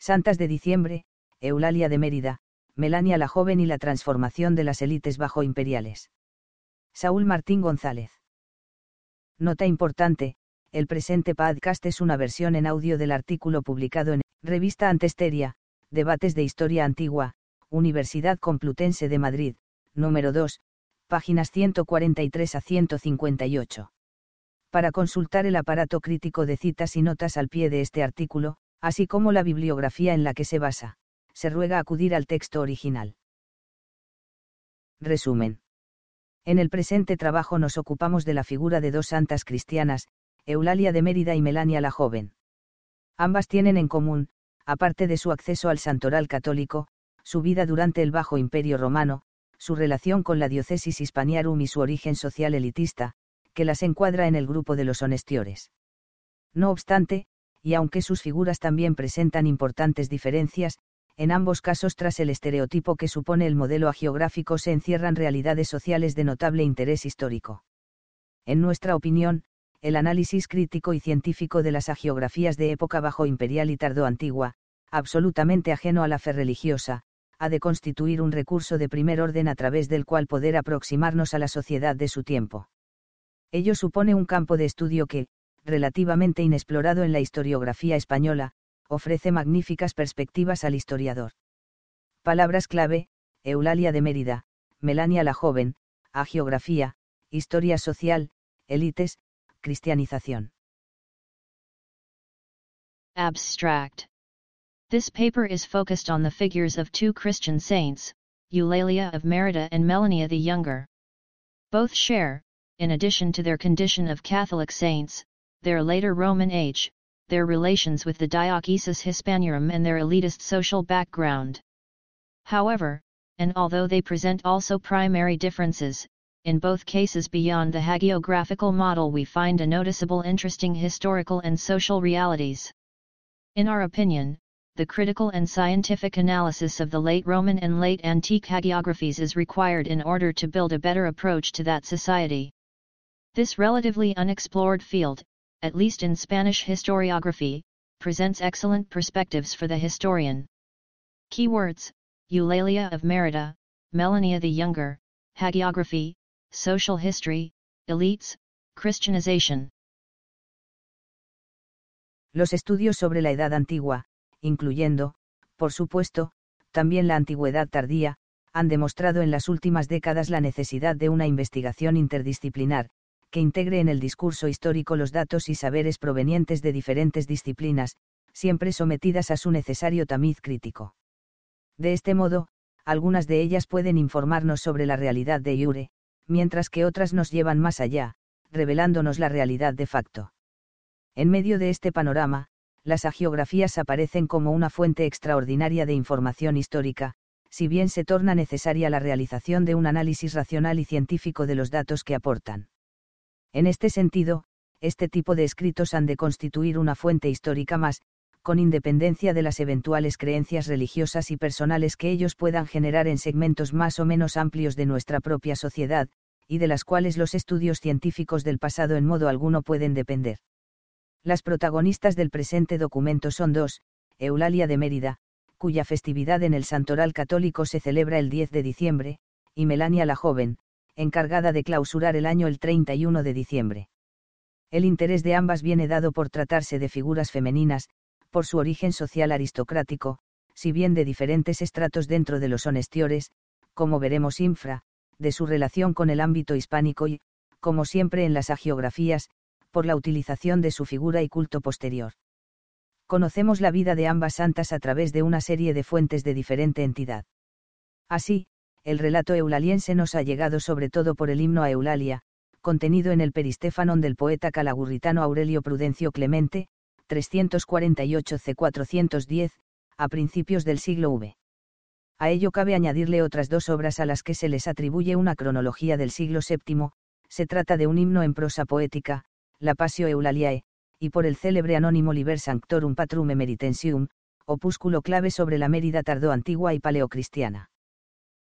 Santas de diciembre, Eulalia de Mérida, Melania la joven y la transformación de las élites bajo imperiales. Saúl Martín González. Nota importante, el presente podcast es una versión en audio del artículo publicado en Revista Antesteria, Debates de Historia Antigua, Universidad Complutense de Madrid, número 2, páginas 143 a 158. Para consultar el aparato crítico de citas y notas al pie de este artículo, así como la bibliografía en la que se basa, se ruega acudir al texto original. Resumen. En el presente trabajo nos ocupamos de la figura de dos santas cristianas, Eulalia de Mérida y Melania la joven. Ambas tienen en común, aparte de su acceso al santoral católico, su vida durante el Bajo Imperio Romano, su relación con la diócesis hispaniarum y su origen social elitista, que las encuadra en el grupo de los honestiores. No obstante, y aunque sus figuras también presentan importantes diferencias, en ambos casos tras el estereotipo que supone el modelo agiográfico se encierran realidades sociales de notable interés histórico. En nuestra opinión, el análisis crítico y científico de las agiografías de época bajo imperial y tardo-antigua, absolutamente ajeno a la fe religiosa, ha de constituir un recurso de primer orden a través del cual poder aproximarnos a la sociedad de su tiempo. Ello supone un campo de estudio que, relativamente inexplorado en la historiografía española, ofrece magníficas perspectivas al historiador. Palabras clave, Eulalia de Mérida, Melania la Joven, Agiografía, Historia Social, Élites, Cristianización. Abstract. This paper is focused on the figures of two Christian saints, Eulalia of Merida and Melania the Younger. Both share, in addition to their condition of Catholic saints, their later Roman age, their relations with the Diocese Hispaniarum and their elitist social background. However, and although they present also primary differences, in both cases beyond the hagiographical model we find a noticeable interesting historical and social realities. In our opinion, the critical and scientific analysis of the late Roman and late antique hagiographies is required in order to build a better approach to that society. This relatively unexplored field, at least in Spanish historiography, presents excellent perspectives for the historian. Keywords, Eulalia of Merida, Melania the Younger, Hagiography, Social History, Elites, Christianization. Los estudios sobre la Edad Antigua, incluyendo, por supuesto, también la Antigüedad tardía, han demostrado en las últimas décadas la necesidad de una investigación interdisciplinar, que integre en el discurso histórico los datos y saberes provenientes de diferentes disciplinas, siempre sometidas a su necesario tamiz crítico. De este modo, algunas de ellas pueden informarnos sobre la realidad de Iure, mientras que otras nos llevan más allá, revelándonos la realidad de facto. En medio de este panorama, las agiografías aparecen como una fuente extraordinaria de información histórica, si bien se torna necesaria la realización de un análisis racional y científico de los datos que aportan. En este sentido, este tipo de escritos han de constituir una fuente histórica más, con independencia de las eventuales creencias religiosas y personales que ellos puedan generar en segmentos más o menos amplios de nuestra propia sociedad, y de las cuales los estudios científicos del pasado en modo alguno pueden depender. Las protagonistas del presente documento son dos, Eulalia de Mérida, cuya festividad en el Santoral Católico se celebra el 10 de diciembre, y Melania la Joven, encargada de clausurar el año el 31 de diciembre. El interés de ambas viene dado por tratarse de figuras femeninas, por su origen social aristocrático, si bien de diferentes estratos dentro de los honestiores, como veremos infra, de su relación con el ámbito hispánico y, como siempre en las agiografías, por la utilización de su figura y culto posterior. Conocemos la vida de ambas santas a través de una serie de fuentes de diferente entidad. Así, el relato eulaliense nos ha llegado sobre todo por el himno a Eulalia, contenido en el Peristéfanon del poeta calagurritano Aurelio Prudencio Clemente, 348 c. 410, a principios del siglo V. A ello cabe añadirle otras dos obras a las que se les atribuye una cronología del siglo VII, se trata de un himno en prosa poética, la Passio Eulaliae, y por el célebre anónimo Liber Sanctorum Patrum Emeritensium, opúsculo clave sobre la Mérida tardo-antigua y paleocristiana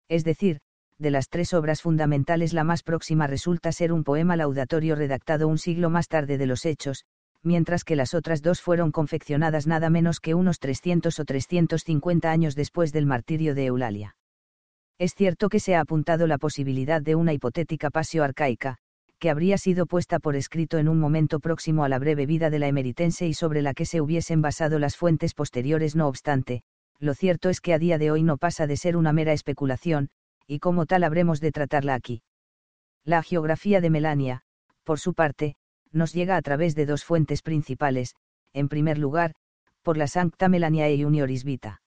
es decir, de las tres obras fundamentales la más próxima resulta ser un poema laudatorio redactado un siglo más tarde de los hechos, mientras que las otras dos fueron confeccionadas nada menos que unos 300 o 350 años después del martirio de Eulalia. Es cierto que se ha apuntado la posibilidad de una hipotética pasio arcaica, que habría sido puesta por escrito en un momento próximo a la breve vida de la emeritense y sobre la que se hubiesen basado las fuentes posteriores no obstante, lo cierto es que a día de hoy no pasa de ser una mera especulación, y como tal habremos de tratarla aquí. La geografía de Melania, por su parte, nos llega a través de dos fuentes principales, en primer lugar, por la Sancta Melaniae Junioris Vita.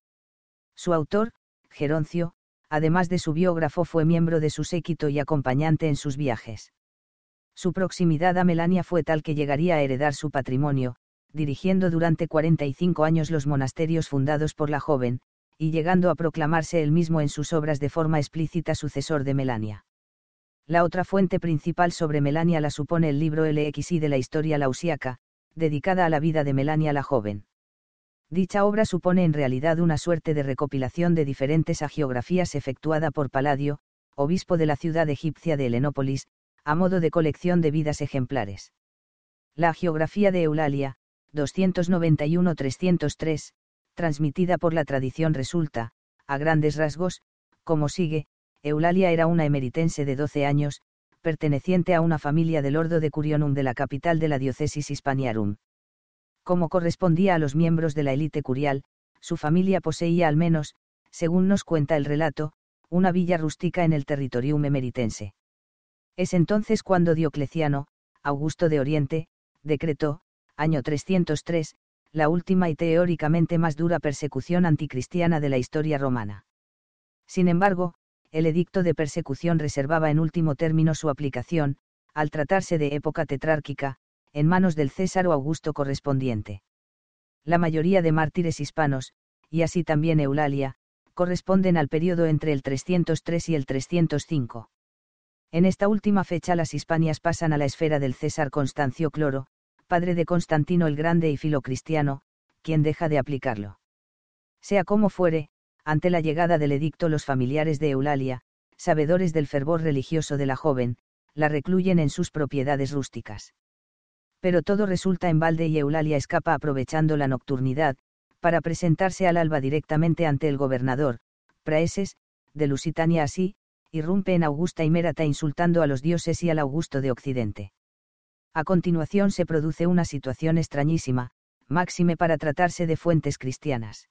Su autor, Geroncio, además de su biógrafo fue miembro de su séquito y acompañante en sus viajes. Su proximidad a Melania fue tal que llegaría a heredar su patrimonio, dirigiendo durante 45 años los monasterios fundados por la joven, y llegando a proclamarse él mismo en sus obras de forma explícita sucesor de Melania. La otra fuente principal sobre Melania la supone el libro LXI de la historia lausiaca, dedicada a la vida de Melania la joven. Dicha obra supone en realidad una suerte de recopilación de diferentes agiografías efectuada por Paladio, obispo de la ciudad egipcia de Helenópolis, a modo de colección de vidas ejemplares. La geografía de Eulalia, 291-303, transmitida por la tradición resulta, a grandes rasgos, como sigue, Eulalia era una emeritense de 12 años, perteneciente a una familia del Ordo de Curionum de la capital de la diócesis Hispaniarum. Como correspondía a los miembros de la élite curial, su familia poseía al menos, según nos cuenta el relato, una villa rústica en el territorium emeritense. Es entonces cuando Diocleciano, Augusto de Oriente, decretó, año 303, la última y teóricamente más dura persecución anticristiana de la historia romana. Sin embargo, el edicto de persecución reservaba en último término su aplicación, al tratarse de época tetrárquica, en manos del César o Augusto correspondiente. La mayoría de mártires hispanos, y así también Eulalia, corresponden al periodo entre el 303 y el 305. En esta última fecha las Hispanias pasan a la esfera del César Constancio Cloro, padre de Constantino el Grande y filocristiano, quien deja de aplicarlo. Sea como fuere, ante la llegada del edicto los familiares de Eulalia, sabedores del fervor religioso de la joven, la recluyen en sus propiedades rústicas. Pero todo resulta en balde y Eulalia escapa aprovechando la nocturnidad, para presentarse al alba directamente ante el gobernador, Praeses, de Lusitania así, irrumpe en Augusta y Mérata insultando a los dioses y al Augusto de Occidente. A continuación se produce una situación extrañísima, máxime para tratarse de fuentes cristianas.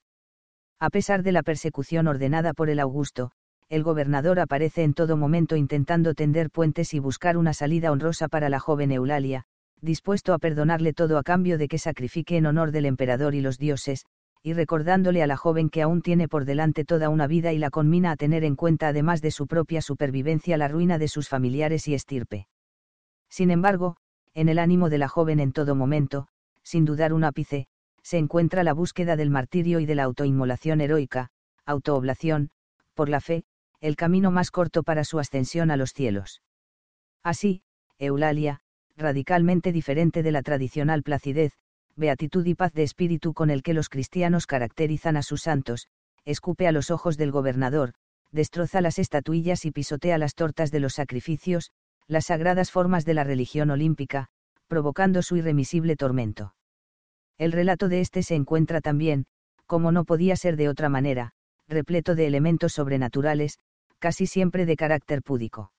A pesar de la persecución ordenada por el Augusto, el gobernador aparece en todo momento intentando tender puentes y buscar una salida honrosa para la joven Eulalia, dispuesto a perdonarle todo a cambio de que sacrifique en honor del emperador y los dioses, y recordándole a la joven que aún tiene por delante toda una vida y la conmina a tener en cuenta además de su propia supervivencia la ruina de sus familiares y estirpe. Sin embargo, en el ánimo de la joven en todo momento, sin dudar un ápice, se encuentra la búsqueda del martirio y de la autoinmolación heroica, autooblación, por la fe, el camino más corto para su ascensión a los cielos. Así, Eulalia, radicalmente diferente de la tradicional placidez, beatitud y paz de espíritu con el que los cristianos caracterizan a sus santos, escupe a los ojos del gobernador, destroza las estatuillas y pisotea las tortas de los sacrificios, las sagradas formas de la religión olímpica, provocando su irremisible tormento. El relato de este se encuentra también, como no podía ser de otra manera, repleto de elementos sobrenaturales, casi siempre de carácter púdico.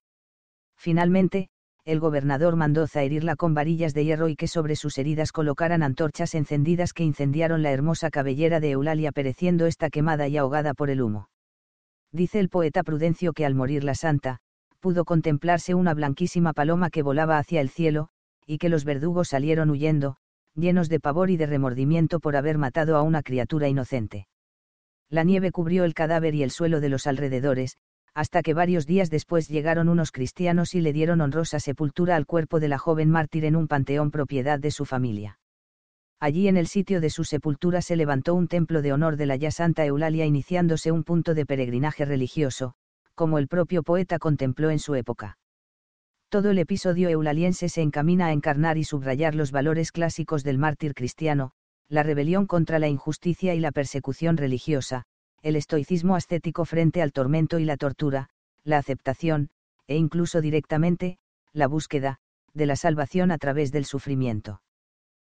Finalmente, el gobernador mandó zaherirla con varillas de hierro y que sobre sus heridas colocaran antorchas encendidas que incendiaron la hermosa cabellera de Eulalia pereciendo esta quemada y ahogada por el humo. Dice el poeta Prudencio que al morir la santa, pudo contemplarse una blanquísima paloma que volaba hacia el cielo, y que los verdugos salieron huyendo, llenos de pavor y de remordimiento por haber matado a una criatura inocente. La nieve cubrió el cadáver y el suelo de los alrededores, hasta que varios días después llegaron unos cristianos y le dieron honrosa sepultura al cuerpo de la joven mártir en un panteón propiedad de su familia. Allí en el sitio de su sepultura se levantó un templo de honor de la ya Santa Eulalia iniciándose un punto de peregrinaje religioso, como el propio poeta contempló en su época. Todo el episodio eulaliense se encamina a encarnar y subrayar los valores clásicos del mártir cristiano, la rebelión contra la injusticia y la persecución religiosa, el estoicismo ascético frente al tormento y la tortura, la aceptación, e incluso directamente, la búsqueda, de la salvación a través del sufrimiento.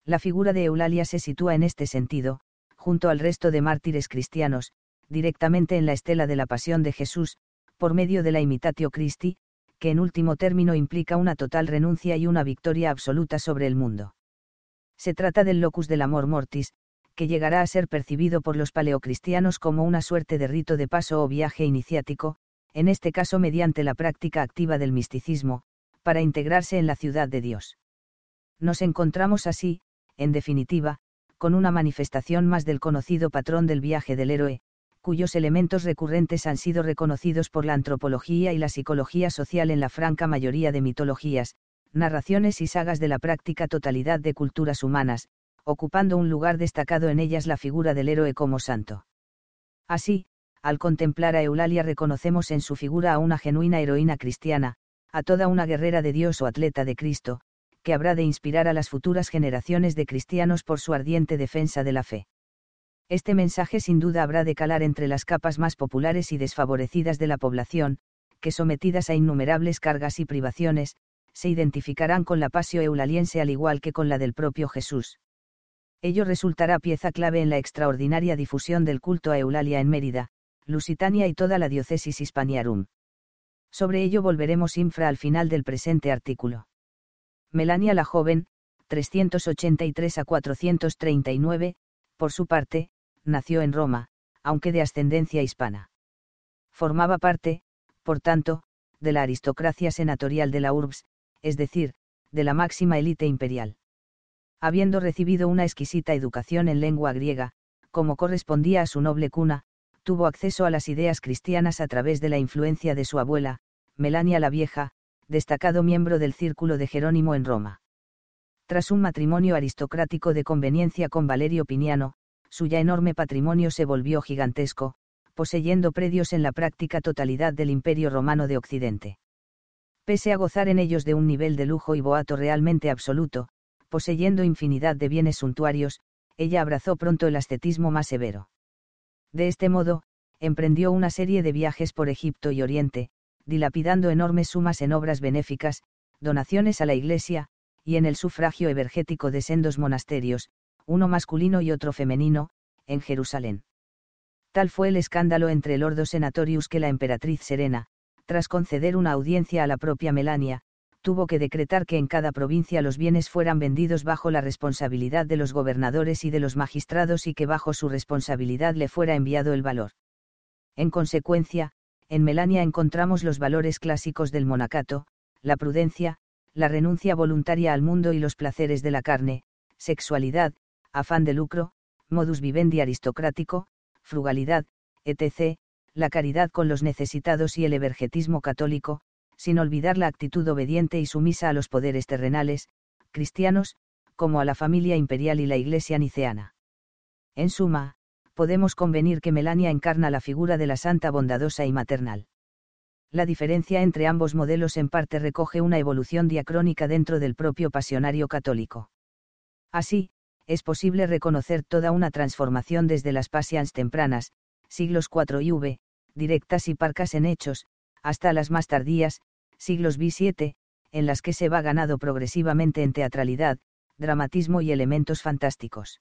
La figura de Eulalia se sitúa en este sentido, junto al resto de mártires cristianos, directamente en la estela de la pasión de Jesús, por medio de la imitatio Christi, que en último término implica una total renuncia y una victoria absoluta sobre el mundo. Se trata del locus del amor mortis, que llegará a ser percibido por los paleocristianos como una suerte de rito de paso o viaje iniciático, en este caso mediante la práctica activa del misticismo, para integrarse en la ciudad de Dios. Nos encontramos así, en definitiva, con una manifestación más del conocido patrón del viaje del héroe, cuyos elementos recurrentes han sido reconocidos por la antropología y la psicología social en la franca mayoría de mitologías, narraciones y sagas de la práctica totalidad de culturas humanas, ocupando un lugar destacado en ellas la figura del héroe como santo. Así, al contemplar a Eulalia reconocemos en su figura a una genuina heroína cristiana, a toda una guerrera de Dios o atleta de Cristo, que habrá de inspirar a las futuras generaciones de cristianos por su ardiente defensa de la fe. Este mensaje sin duda habrá de calar entre las capas más populares y desfavorecidas de la población, que sometidas a innumerables cargas y privaciones, se identificarán con la pasio eulaliense al igual que con la del propio Jesús. Ello resultará pieza clave en la extraordinaria difusión del culto a Eulalia en Mérida, Lusitania y toda la diócesis hispaniarum. Sobre ello volveremos infra al final del presente artículo. Melania la joven, 383 a 439, por su parte, nació en Roma, aunque de ascendencia hispana. Formaba parte, por tanto, de la aristocracia senatorial de la urbs, es decir, de la máxima élite imperial. Habiendo recibido una exquisita educación en lengua griega, como correspondía a su noble cuna, tuvo acceso a las ideas cristianas a través de la influencia de su abuela, Melania la Vieja, destacado miembro del círculo de Jerónimo en Roma. Tras un matrimonio aristocrático de conveniencia con Valerio Piniano, su ya enorme patrimonio se volvió gigantesco, poseyendo predios en la práctica totalidad del Imperio Romano de Occidente. Pese a gozar en ellos de un nivel de lujo y boato realmente absoluto, poseyendo infinidad de bienes suntuarios, ella abrazó pronto el ascetismo más severo. De este modo, emprendió una serie de viajes por Egipto y Oriente, dilapidando enormes sumas en obras benéficas, donaciones a la Iglesia, y en el sufragio evergético de sendos monasterios, uno masculino y otro femenino, en Jerusalén. Tal fue el escándalo entre el Ordo Senatorius que la emperatriz Serena, tras conceder una audiencia a la propia Melania, tuvo que decretar que en cada provincia los bienes fueran vendidos bajo la responsabilidad de los gobernadores y de los magistrados y que bajo su responsabilidad le fuera enviado el valor. En consecuencia, en Melania encontramos los valores clásicos del monacato, la prudencia, la renuncia voluntaria al mundo y los placeres de la carne, sexualidad, afán de lucro, modus vivendi aristocrático, frugalidad, etc., la caridad con los necesitados y el evergetismo católico, sin olvidar la actitud obediente y sumisa a los poderes terrenales, cristianos, como a la familia imperial y la iglesia niceana. En suma, podemos convenir que Melania encarna la figura de la santa bondadosa y maternal. La diferencia entre ambos modelos en parte recoge una evolución diacrónica dentro del propio pasionario católico. Así, es posible reconocer toda una transformación desde las pasians tempranas, siglos IV y V, directas y parcas en hechos, hasta las más tardías, siglos V-VII, en las que se va ganado progresivamente en teatralidad, dramatismo y elementos fantásticos.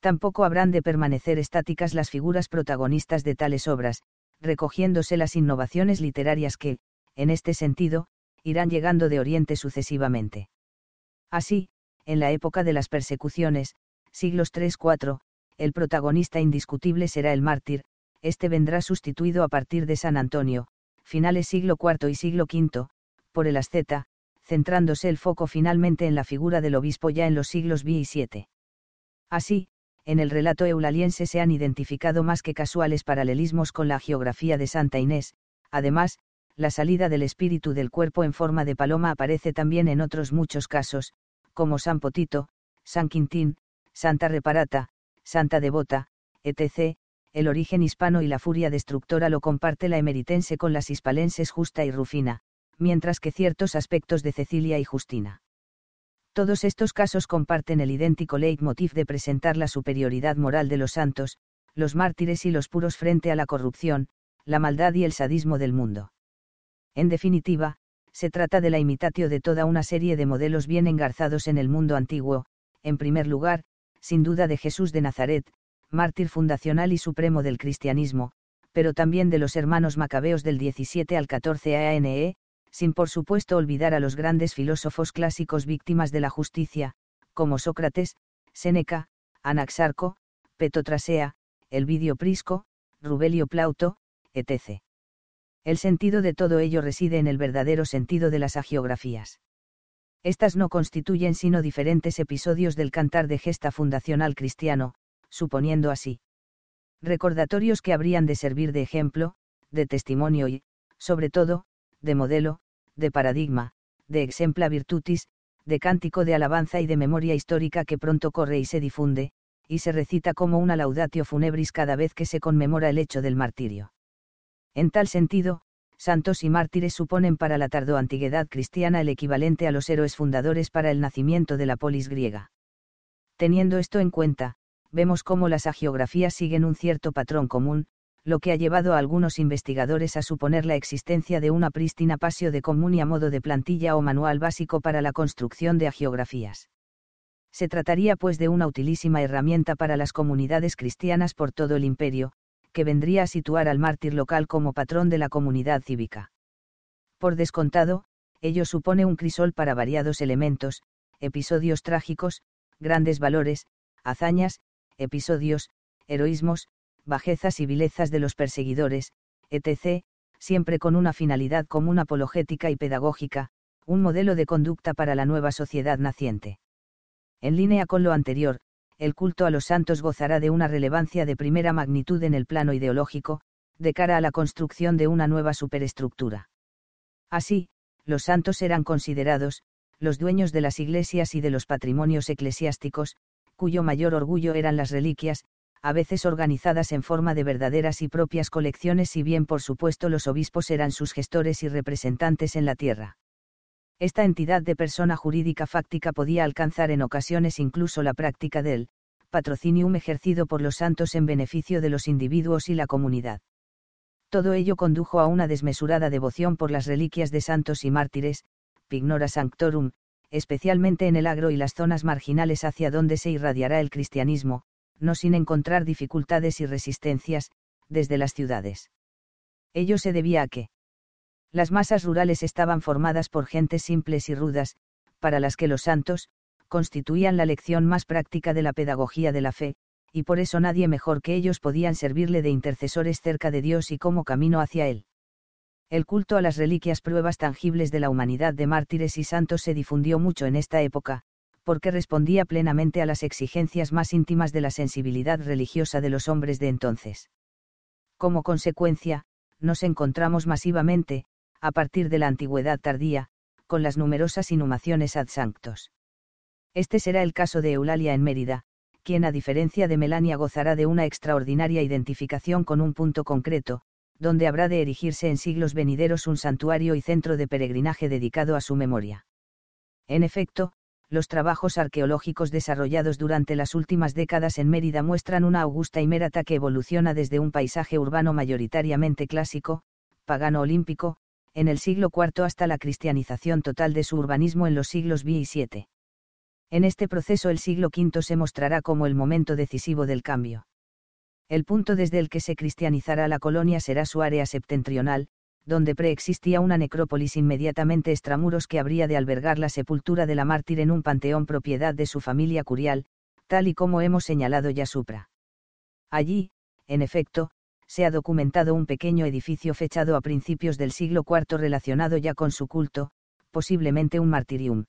Tampoco habrán de permanecer estáticas las figuras protagonistas de tales obras, recogiéndose las innovaciones literarias que, en este sentido, irán llegando de Oriente sucesivamente. Así, en la época de las persecuciones, siglos 3-4, el protagonista indiscutible será el mártir, este vendrá sustituido a partir de San Antonio, finales siglo IV y siglo V, por el asceta, centrándose el foco finalmente en la figura del obispo ya en los siglos V y VII. Así, en el relato eulaliense se han identificado más que casuales paralelismos con la geografía de Santa Inés, además, la salida del espíritu del cuerpo en forma de paloma aparece también en otros muchos casos, como San Potito, San Quintín, Santa Reparata, Santa Devota, etc., el origen hispano y la furia destructora lo comparte la emeritense con las hispalenses Justa y Rufina, mientras que ciertos aspectos de Cecilia y Justina. Todos estos casos comparten el idéntico leitmotiv de presentar la superioridad moral de los santos, los mártires y los puros frente a la corrupción, la maldad y el sadismo del mundo. En definitiva, se trata de la imitatio de toda una serie de modelos bien engarzados en el mundo antiguo, en primer lugar, sin duda de Jesús de Nazaret, mártir fundacional y supremo del cristianismo, pero también de los hermanos macabeos del 17 al 14 ANE, sin por supuesto olvidar a los grandes filósofos clásicos víctimas de la justicia, como Sócrates, Séneca, Anaxarco, Petotrasea, Elvidio Prisco, Rubelio Plauto, etc. El sentido de todo ello reside en el verdadero sentido de las agiografías. Estas no constituyen sino diferentes episodios del cantar de gesta fundacional cristiano, suponiendo así recordatorios que habrían de servir de ejemplo, de testimonio y, sobre todo, de modelo, de paradigma, de exempla virtutis, de cántico de alabanza y de memoria histórica que pronto corre y se difunde, y se recita como una laudatio funebris cada vez que se conmemora el hecho del martirio. En tal sentido, santos y mártires suponen para la tardoantigüedad cristiana el equivalente a los héroes fundadores para el nacimiento de la polis griega. Teniendo esto en cuenta, vemos cómo las agiografías siguen un cierto patrón común, lo que ha llevado a algunos investigadores a suponer la existencia de una prístina pasio de común y a modo de plantilla o manual básico para la construcción de agiografías. Se trataría pues de una utilísima herramienta para las comunidades cristianas por todo el imperio, que vendría a situar al mártir local como patrón de la comunidad cívica. Por descontado, ello supone un crisol para variados elementos, episodios trágicos, grandes valores, hazañas, episodios, heroísmos, bajezas y vilezas de los perseguidores, etc., siempre con una finalidad común apologética y pedagógica, un modelo de conducta para la nueva sociedad naciente. En línea con lo anterior, el culto a los santos gozará de una relevancia de primera magnitud en el plano ideológico, de cara a la construcción de una nueva superestructura. Así, los santos eran considerados, los dueños de las iglesias y de los patrimonios eclesiásticos, cuyo mayor orgullo eran las reliquias, a veces organizadas en forma de verdaderas y propias colecciones si bien por supuesto los obispos eran sus gestores y representantes en la tierra. Esta entidad de persona jurídica fáctica podía alcanzar en ocasiones incluso la práctica del patrocinium ejercido por los santos en beneficio de los individuos y la comunidad. Todo ello condujo a una desmesurada devoción por las reliquias de santos y mártires, pignora sanctorum, especialmente en el agro y las zonas marginales hacia donde se irradiará el cristianismo, no sin encontrar dificultades y resistencias, desde las ciudades. Ello se debía a que las masas rurales estaban formadas por gentes simples y rudas, para las que los santos, constituían la lección más práctica de la pedagogía de la fe, y por eso nadie mejor que ellos podían servirle de intercesores cerca de Dios y como camino hacia Él. El culto a las reliquias pruebas tangibles de la humanidad de mártires y santos se difundió mucho en esta época, porque respondía plenamente a las exigencias más íntimas de la sensibilidad religiosa de los hombres de entonces. Como consecuencia, nos encontramos masivamente, a partir de la antigüedad tardía, con las numerosas inhumaciones ad sanctos. Este será el caso de Eulalia en Mérida, quien a diferencia de Melania gozará de una extraordinaria identificación con un punto concreto, donde habrá de erigirse en siglos venideros un santuario y centro de peregrinaje dedicado a su memoria. En efecto, los trabajos arqueológicos desarrollados durante las últimas décadas en Mérida muestran una augusta Imérata que evoluciona desde un paisaje urbano mayoritariamente clásico, pagano olímpico, en el siglo IV hasta la cristianización total de su urbanismo en los siglos V y VII. En este proceso el siglo V se mostrará como el momento decisivo del cambio. El punto desde el que se cristianizará la colonia será su área septentrional, donde preexistía una necrópolis inmediatamente extramuros que habría de albergar la sepultura de la mártir en un panteón propiedad de su familia curial, tal y como hemos señalado ya supra. Allí, en efecto, se ha documentado un pequeño edificio fechado a principios del siglo IV relacionado ya con su culto, posiblemente un martirium.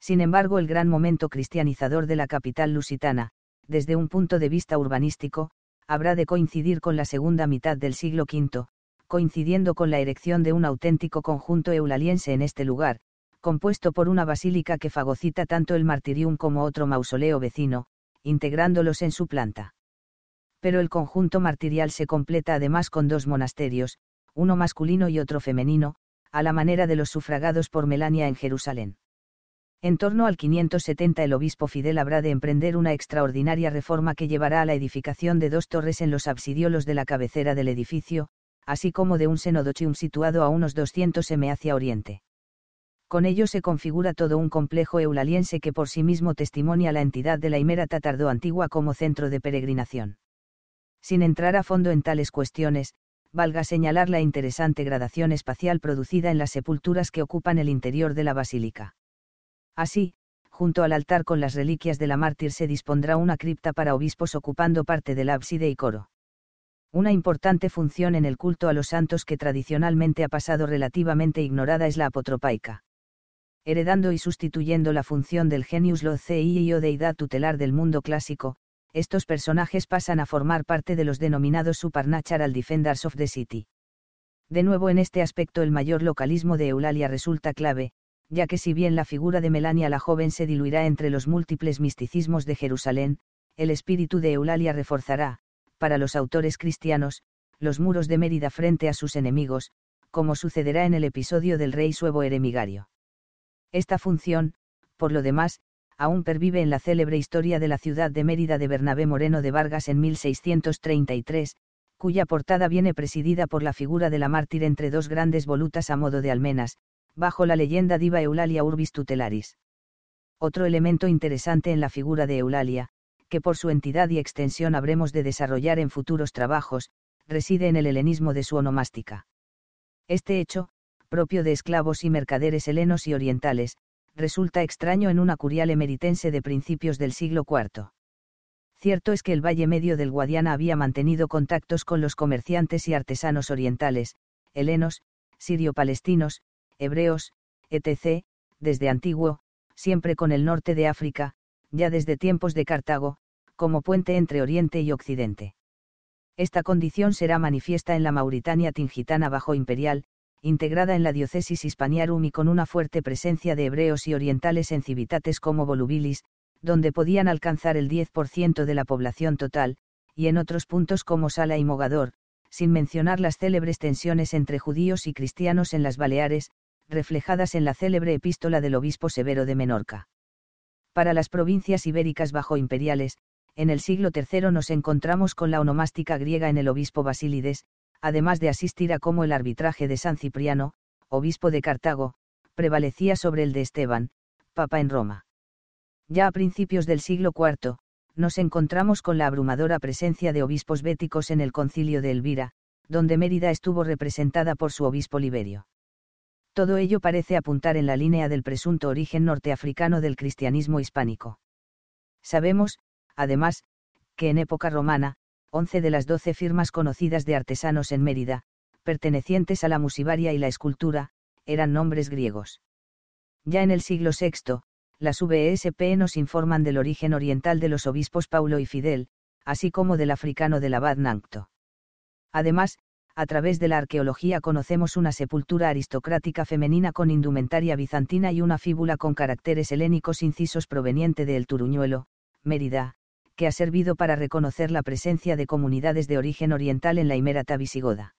Sin embargo, el gran momento cristianizador de la capital lusitana, desde un punto de vista urbanístico, habrá de coincidir con la segunda mitad del siglo V, coincidiendo con la erección de un auténtico conjunto eulaliense en este lugar, compuesto por una basílica que fagocita tanto el martirium como otro mausoleo vecino, integrándolos en su planta. Pero el conjunto martirial se completa además con dos monasterios, uno masculino y otro femenino, a la manera de los sufragados por Melania en Jerusalén. En torno al 570 el obispo Fidel habrá de emprender una extraordinaria reforma que llevará a la edificación de dos torres en los absidiolos de la cabecera del edificio, así como de un senodochium situado a unos 200 m hacia oriente. Con ello se configura todo un complejo eulaliense que por sí mismo testimonia la entidad de la Himérata tardo-antigua como centro de peregrinación. Sin entrar a fondo en tales cuestiones, valga señalar la interesante gradación espacial producida en las sepulturas que ocupan el interior de la basílica. Así, junto al altar con las reliquias de la mártir se dispondrá una cripta para obispos ocupando parte del ábside y coro. Una importante función en el culto a los santos que tradicionalmente ha pasado relativamente ignorada es la apotropaica heredando y sustituyendo la función del genius loci o deidad tutelar del mundo clásico, estos personajes pasan a formar parte de los denominados supernatural defenders of the city. De nuevo en este aspecto el mayor localismo de Eulalia resulta clave, ya que si bien la figura de Melania la joven se diluirá entre los múltiples misticismos de Jerusalén, el espíritu de Eulalia reforzará, para los autores cristianos, los muros de Mérida frente a sus enemigos, como sucederá en el episodio del rey suevo eremigario. Esta función, por lo demás, aún pervive en la célebre historia de la ciudad de Mérida de Bernabé Moreno de Vargas en 1633, cuya portada viene presidida por la figura de la mártir entre dos grandes volutas a modo de almenas, bajo la leyenda diva Eulalia Urbis Tutelaris. Otro elemento interesante en la figura de Eulalia, que por su entidad y extensión habremos de desarrollar en futuros trabajos, reside en el helenismo de su onomástica. Este hecho, propio de esclavos y mercaderes helenos y orientales, resulta extraño en una curial emeritense de principios del siglo IV. Cierto es que el Valle Medio del Guadiana había mantenido contactos con los comerciantes y artesanos orientales, helenos, sirio-palestinos, hebreos, etc., desde antiguo, siempre con el norte de África, ya desde tiempos de Cartago, como puente entre Oriente y Occidente. Esta condición será manifiesta en la Mauritania tingitana bajo imperial, integrada en la diócesis hispaniarum y con una fuerte presencia de hebreos y orientales en civitates como Volubilis, donde podían alcanzar el 10% de la población total, y en otros puntos como Sala y Mogador, sin mencionar las célebres tensiones entre judíos y cristianos en las Baleares, reflejadas en la célebre epístola del obispo Severo de Menorca. Para las provincias ibéricas bajo imperiales, en el siglo III nos encontramos con la onomástica griega en el obispo Basílides, además de asistir a cómo el arbitraje de San Cipriano, obispo de Cartago, prevalecía sobre el de Esteban, papa en Roma. Ya a principios del siglo IV, nos encontramos con la abrumadora presencia de obispos béticos en el concilio de Elvira, donde Mérida estuvo representada por su obispo Liberio. Todo ello parece apuntar en la línea del presunto origen norteafricano del cristianismo hispánico. Sabemos, además, que en época romana, 11 de las 12 firmas conocidas de artesanos en Mérida, pertenecientes a la musivaria y la escultura, eran nombres griegos. Ya en el siglo VI, las VSP nos informan del origen oriental de los obispos Paulo y Fidel, así como del africano del abad Nancto. Además, a través de la arqueología conocemos una sepultura aristocrática femenina con indumentaria bizantina y una fíbula con caracteres helénicos incisos proveniente de El Turuñuelo, Mérida, que ha servido para reconocer la presencia de comunidades de origen oriental en la Himérata visigoda.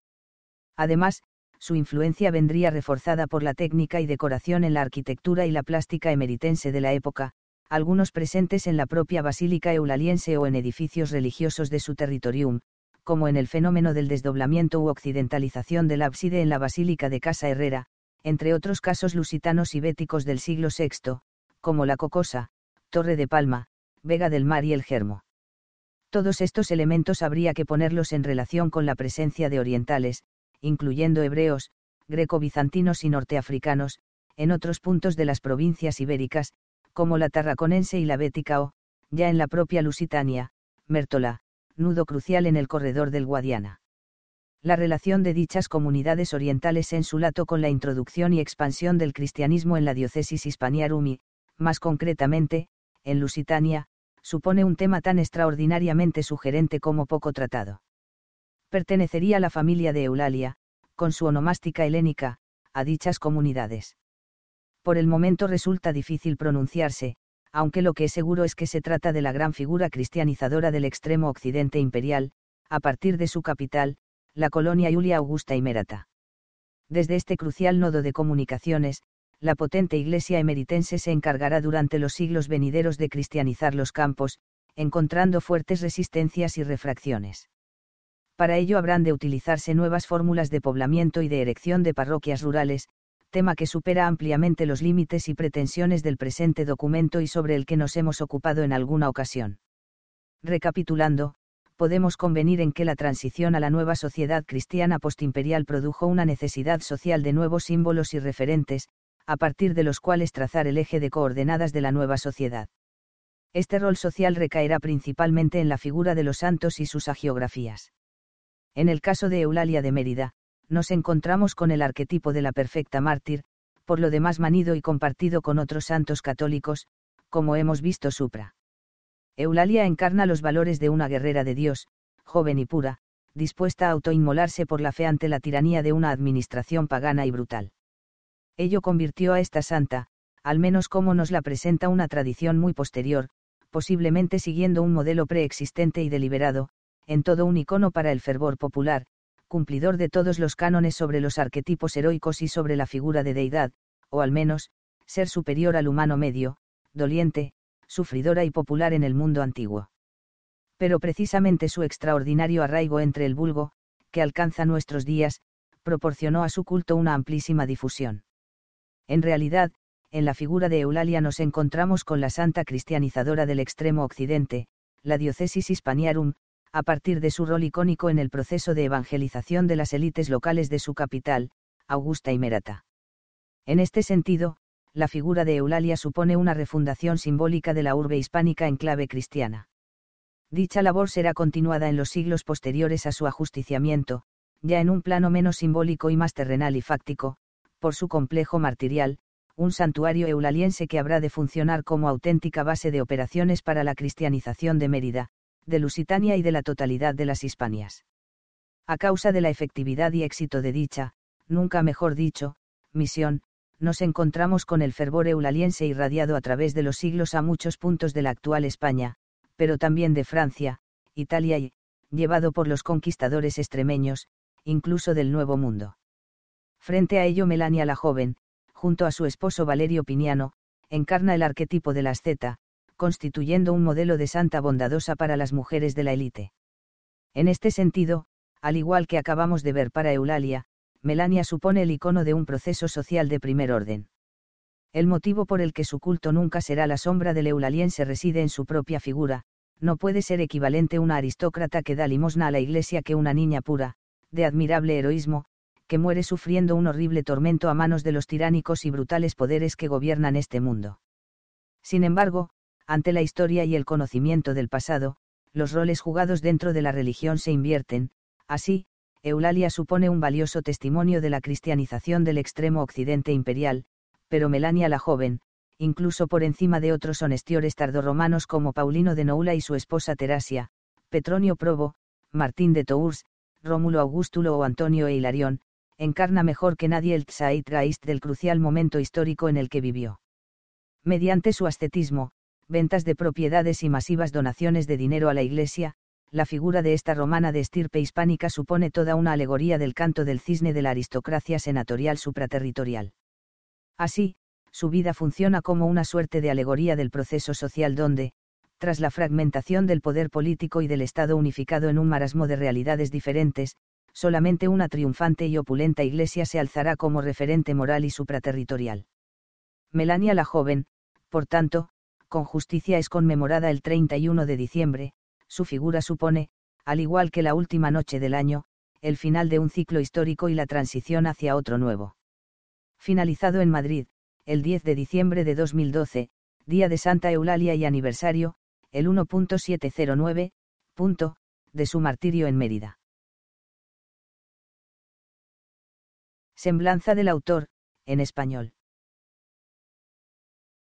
Además, su influencia vendría reforzada por la técnica y decoración en la arquitectura y la plástica emeritense de la época, algunos presentes en la propia basílica eulaliense o en edificios religiosos de su territorium, como en el fenómeno del desdoblamiento u occidentalización del ábside en la basílica de Casa Herrera, entre otros casos lusitanos y béticos del siglo VI, como la Cocosa, Torre de Palma, Vega del Mar y el Germo. Todos estos elementos habría que ponerlos en relación con la presencia de orientales, incluyendo hebreos, greco-bizantinos y norteafricanos, en otros puntos de las provincias ibéricas, como la tarraconense y la bética o, ya en la propia Lusitania, Mértola, nudo crucial en el corredor del Guadiana. La relación de dichas comunidades orientales en su lato con la introducción y expansión del cristianismo en la diócesis hispaniarum más concretamente, en Lusitania, supone un tema tan extraordinariamente sugerente como poco tratado. Pertenecería la familia de Eulalia, con su onomástica helénica, a dichas comunidades. Por el momento resulta difícil pronunciarse, aunque lo que es seguro es que se trata de la gran figura cristianizadora del extremo occidente imperial, a partir de su capital, la colonia Iulia Augusta y Merata. Desde este crucial nodo de comunicaciones, la potente iglesia emeritense se encargará durante los siglos venideros de cristianizar los campos, encontrando fuertes resistencias y refracciones. Para ello habrán de utilizarse nuevas fórmulas de poblamiento y de erección de parroquias rurales, tema que supera ampliamente los límites y pretensiones del presente documento y sobre el que nos hemos ocupado en alguna ocasión. Recapitulando, podemos convenir en que la transición a la nueva sociedad cristiana postimperial produjo una necesidad social de nuevos símbolos y referentes, a partir de los cuales trazar el eje de coordenadas de la nueva sociedad. Este rol social recaerá principalmente en la figura de los santos y sus agiografías. En el caso de Eulalia de Mérida, nos encontramos con el arquetipo de la perfecta mártir, por lo demás manido y compartido con otros santos católicos, como hemos visto supra. Eulalia encarna los valores de una guerrera de Dios, joven y pura, dispuesta a autoinmolarse por la fe ante la tiranía de una administración pagana y brutal. Ello convirtió a esta santa, al menos como nos la presenta una tradición muy posterior, posiblemente siguiendo un modelo preexistente y deliberado, en todo un icono para el fervor popular, cumplidor de todos los cánones sobre los arquetipos heroicos y sobre la figura de deidad, o al menos, ser superior al humano medio, doliente, sufridora y popular en el mundo antiguo. Pero precisamente su extraordinario arraigo entre el vulgo, que alcanza nuestros días, proporcionó a su culto una amplísima difusión. En realidad, en la figura de Eulalia nos encontramos con la santa cristianizadora del extremo occidente, la diócesis hispaniarum, a partir de su rol icónico en el proceso de evangelización de las élites locales de su capital, Augusta y Merata. En este sentido, la figura de Eulalia supone una refundación simbólica de la urbe hispánica en clave cristiana. Dicha labor será continuada en los siglos posteriores a su ajusticiamiento, ya en un plano menos simbólico y más terrenal y fáctico, por su complejo martirial, un santuario eulaliense que habrá de funcionar como auténtica base de operaciones para la cristianización de Mérida, de Lusitania y de la totalidad de las Hispanias. A causa de la efectividad y éxito de dicha, nunca mejor dicho, misión, nos encontramos con el fervor eulaliense irradiado a través de los siglos a muchos puntos de la actual España, pero también de Francia, Italia y, llevado por los conquistadores extremeños, incluso del Nuevo Mundo. Frente a ello Melania la joven, junto a su esposo Valerio Piniano, encarna el arquetipo de la asceta, constituyendo un modelo de santa bondadosa para las mujeres de la élite. En este sentido, al igual que acabamos de ver para Eulalia, Melania supone el icono de un proceso social de primer orden. El motivo por el que su culto nunca será la sombra del eulaliense reside en su propia figura, no puede ser equivalente una aristócrata que da limosna a la iglesia que una niña pura, de admirable heroísmo, que muere sufriendo un horrible tormento a manos de los tiránicos y brutales poderes que gobiernan este mundo. Sin embargo, ante la historia y el conocimiento del pasado, los roles jugados dentro de la religión se invierten, así, Eulalia supone un valioso testimonio de la cristianización del extremo occidente imperial, pero Melania la joven, incluso por encima de otros honestiores tardorromanos como Paulino de Noula y su esposa Terasia, Petronio Probo, Martín de Tours, Rómulo Augustulo o Antonio e Hilarión, encarna mejor que nadie el Zeitgeist del crucial momento histórico en el que vivió. Mediante su ascetismo, ventas de propiedades y masivas donaciones de dinero a la Iglesia, la figura de esta romana de estirpe hispánica supone toda una alegoría del canto del cisne de la aristocracia senatorial supraterritorial. Así, su vida funciona como una suerte de alegoría del proceso social donde, tras la fragmentación del poder político y del Estado unificado en un marasmo de realidades diferentes, solamente una triunfante y opulenta iglesia se alzará como referente moral y supraterritorial. Melania la joven, por tanto, con justicia es conmemorada el 31 de diciembre, su figura supone, al igual que la última noche del año, el final de un ciclo histórico y la transición hacia otro nuevo. Finalizado en Madrid, el 10 de diciembre de 2012, día de Santa Eulalia y aniversario, el 1.709, punto, de su martirio en Mérida. Semblanza del autor, en español.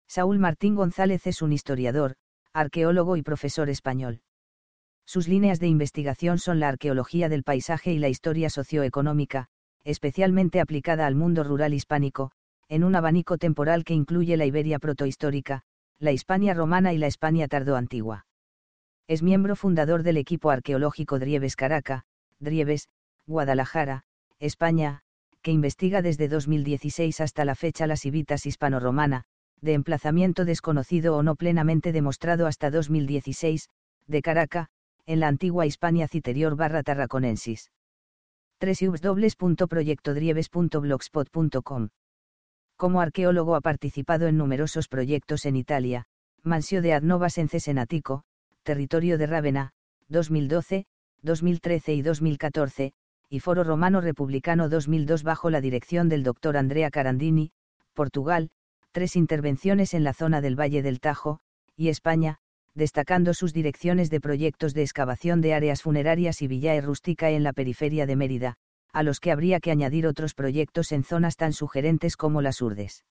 Saúl Martín González es un historiador, arqueólogo y profesor español. Sus líneas de investigación son la arqueología del paisaje y la historia socioeconómica, especialmente aplicada al mundo rural hispánico, en un abanico temporal que incluye la Iberia protohistórica, la Hispania romana y la España tardoantigua. Es miembro fundador del equipo arqueológico Drieves Caraca, Drieves, Guadalajara, España, que investiga desde 2016 hasta la fecha las civitas hispano-romana, de emplazamiento desconocido o no plenamente demostrado hasta 2016, de Caraca, en la antigua Hispania Citerior barra Tarraconensis. www.proyectodrieves.blogspot.com Como arqueólogo ha participado en numerosos proyectos en Italia, Mansio de Adnovas en Cesenatico, Territorio de Rávena, 2012, 2013 y 2014, y Foro Romano Republicano 2002 bajo la dirección del Dr. Andrea Carandini, Portugal, tres intervenciones en la zona del Valle del Tajo, y España, destacando sus direcciones de proyectos de excavación de áreas funerarias y villae rústica en la periferia de Mérida, a los que habría que añadir otros proyectos en zonas tan sugerentes como las Urdes.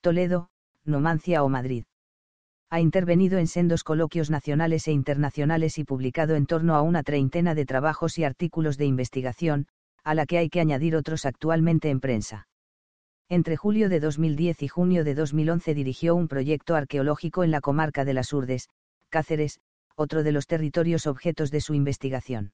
Toledo, Numancia o Madrid ha intervenido en sendos coloquios nacionales e internacionales y publicado en torno a una treintena de trabajos y artículos de investigación, a la que hay que añadir otros actualmente en prensa. Entre julio de 2010 y junio de 2011 dirigió un proyecto arqueológico en la comarca de las Urdes, Cáceres, otro de los territorios objetos de su investigación.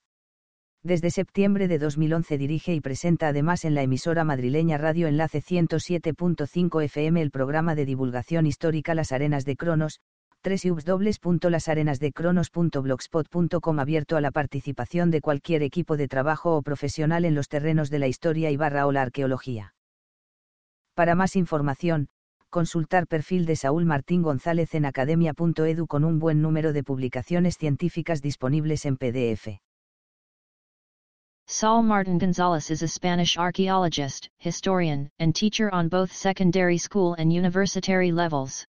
Desde septiembre de 2011 dirige y presenta además en la emisora madrileña Radio Enlace 107.5 FM el programa de divulgación histórica Las Arenas de Cronos, www.lasarenasdecronos.blogspot.com abierto a la participación de cualquier equipo de trabajo o profesional en los terrenos de la historia y barra o la arqueología. Para más información, consultar perfil de Saúl Martín González en academia.edu con un buen número de publicaciones científicas disponibles en PDF. Saul Martin Gonzalez is a Spanish archaeologist, historian, and teacher on both secondary school and university levels.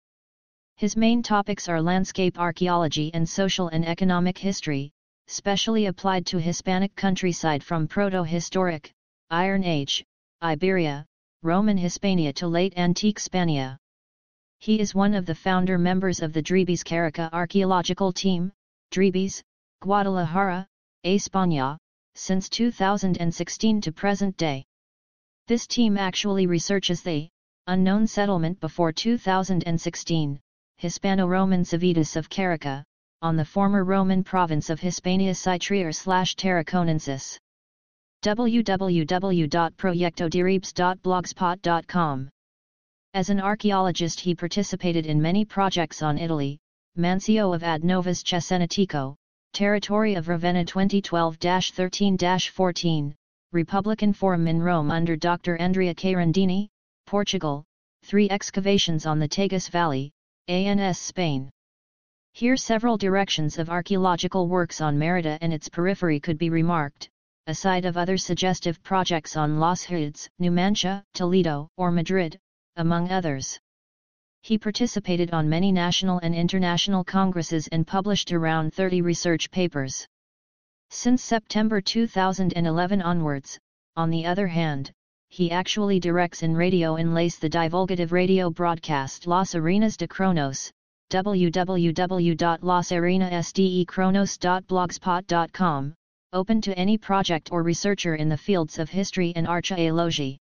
His main topics are landscape archaeology and social and economic history, specially applied to Hispanic countryside from Proto-Historic, Iron Age, Iberia, Roman Hispania to late Antique Spania. He is one of the founder members of the Drebes Carica archaeological team, Drebes, Guadalajara, España, since 2016 to present day. This team actually researches the unknown settlement before 2016, Hispano-Roman Civitas of Carica, on the former Roman province of Hispania Citrier slash Tarraconensis. As an archaeologist he participated in many projects on Italy, Mancio of Adnovas Cesenatico, Territory of Ravenna 2012-13-14, Republican Forum in Rome under Dr. Andrea Carandini, Portugal, three excavations on the Tagus Valley, ANS Spain. Here several directions of archaeological works on Merida and its periphery could be remarked, aside of other suggestive projects on Los Hudes, Numancia, Toledo, or Madrid, among others. He participated on many national and international congresses and published around 30 research papers. Since September 2011 onwards, on the other hand, he actually directs in radio enlace the divulgative radio broadcast Las Arenas de Cronos, www.lasarenasdecronos.blogspot.com, open to any project or researcher in the fields of history and archaeology.